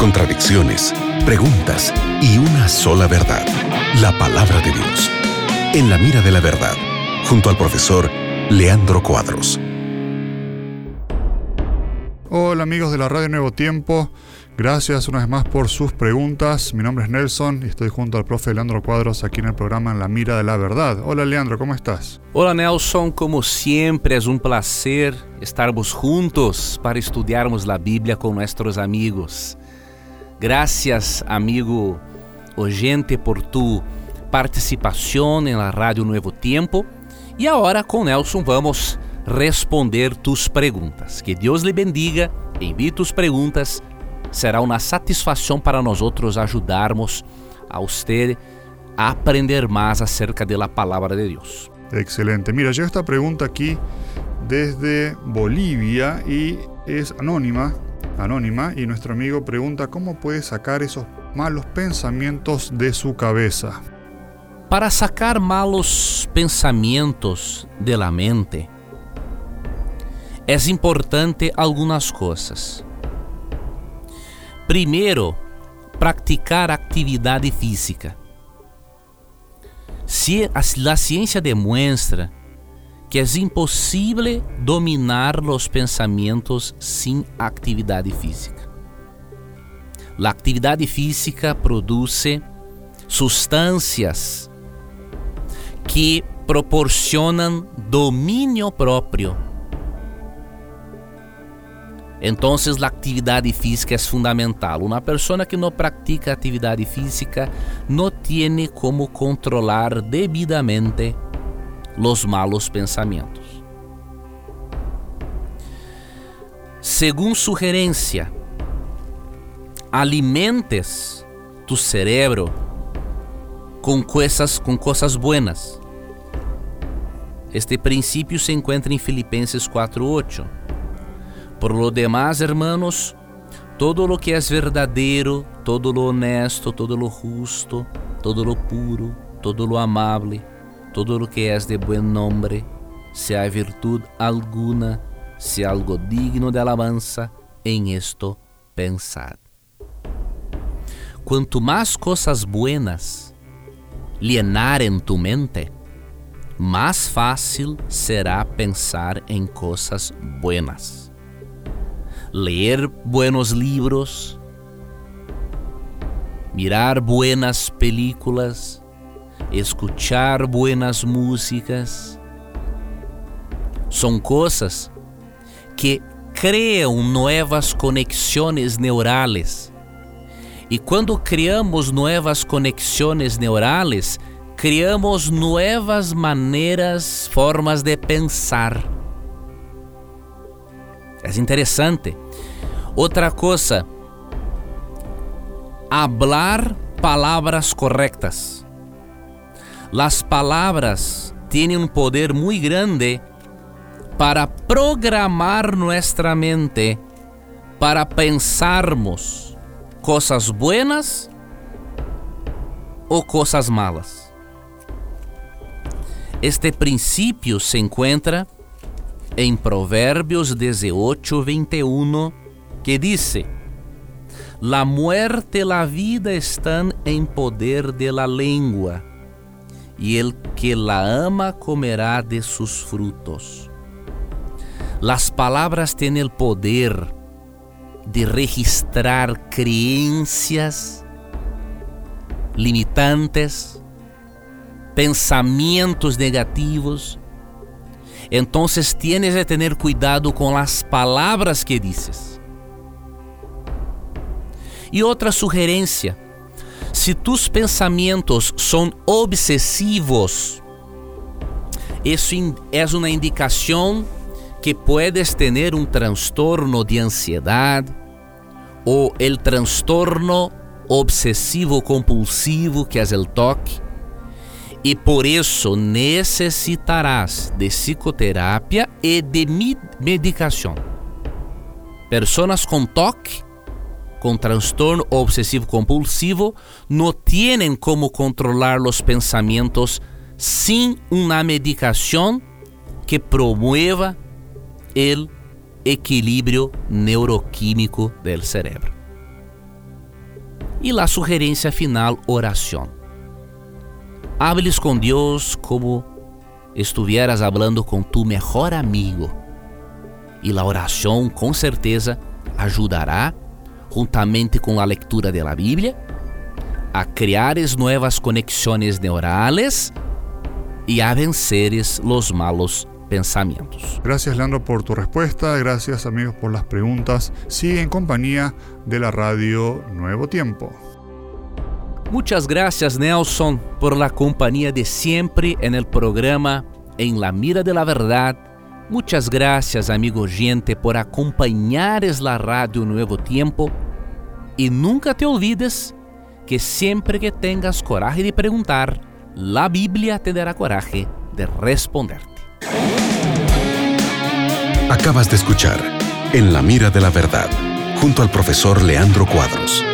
contradicciones, preguntas y una sola verdad, la palabra de Dios. En la mira de la verdad, junto al profesor Leandro Cuadros. Hola amigos de la Radio Nuevo Tiempo, gracias una vez más por sus preguntas. Mi nombre es Nelson y estoy junto al profe Leandro Cuadros aquí en el programa En la Mira de la Verdad. Hola Leandro, ¿cómo estás? Hola Nelson, como siempre es un placer estarmos juntos para estudiarmos la Biblia con nuestros amigos. Gracias amigo oyente por tu participación en la Radio Nuevo Tiempo. E agora com Nelson vamos responder tus perguntas. Que Deus lhe bendiga, envie tus perguntas. Será uma satisfação para nós outros ajudarmos a você a aprender mais acerca da palavra de Deus. Excelente. Mira, llega esta pregunta aquí desde Bolivia y es anónima, anónima y nuestro amigo pregunta cómo puede sacar esos malos pensamientos de su cabeza. Para sacar malos pensamentos de la mente, é importante algumas coisas. Primeiro, praticar atividade física. Se a ciência demonstra que é impossível dominar os pensamentos sem atividade física. A atividade física produz substâncias que proporcionam domínio próprio. Então, a atividade física é fundamental. Uma pessoa que não pratica atividade física não tem como controlar devidamente os malos pensamentos. Segundo sugerência, alimentes tu cérebro com coisas, com coisas buenas. Este princípio se encontra em Filipenses 4:8. Por lo demás, hermanos, todo lo que es verdadeiro, todo lo honesto, todo lo justo, todo lo puro, todo lo amable, todo lo que es de buen nombre, se hay virtud alguna, se algo digno de alabanza, en esto pensad. Quanto mais coisas buenas llenarem tu mente, mais fácil será pensar em coisas buenas. Ler buenos libros, mirar buenas películas, escuchar buenas músicas, são coisas que criam novas conexões neurales. E quando criamos novas conexões neurales, criamos novas maneiras, formas de pensar. Interessante. Outra coisa, hablar palavras correctas. Las palavras têm um poder muito grande para programar nossa mente para pensarmos coisas buenas ou coisas malas. Este princípio se encontra em Provérbios 18, 21, que diz: La muerte e la vida estão em poder de la lengua, e el que la ama comerá de sus frutos. Las palabras têm o poder de registrar creencias limitantes, pensamentos negativos. Então tienes de ter cuidado com as palavras que dices. E outra sugerência: se tus pensamentos são obsessivos, isso é uma indicação que puedes ter um transtorno de ansiedade ou o transtorno obsessivo compulsivo, que é o TOC e por isso necessitarás de psicoterapia e de medicação. Pessoas com TOC, com transtorno obsessivo compulsivo, não têm como controlar os pensamentos sem uma medicação que promueva o equilíbrio neuroquímico do cérebro. Y la sugerencia final, oración. Hables con Dios como estuvieras hablando con tu mejor amigo. E a oração, com certeza, ajudará, juntamente com a leitura da Bíblia, a criares novas conexões neurais e a venceres os malos pensamientos. Gracias Leandro por tu respuesta, gracias amigos por las preguntas. Sigue en compañía de la radio Nuevo Tiempo. Muchas gracias Nelson por la compañía de siempre en el programa En la Mira de la Verdad. Muchas gracias amigo gente por acompañares la radio Nuevo Tiempo y nunca te olvides que siempre que tengas coraje de preguntar, la Biblia te dará coraje de responderte. Acabas de escuchar En la Mira de la Verdad, junto al profesor Leandro Cuadros.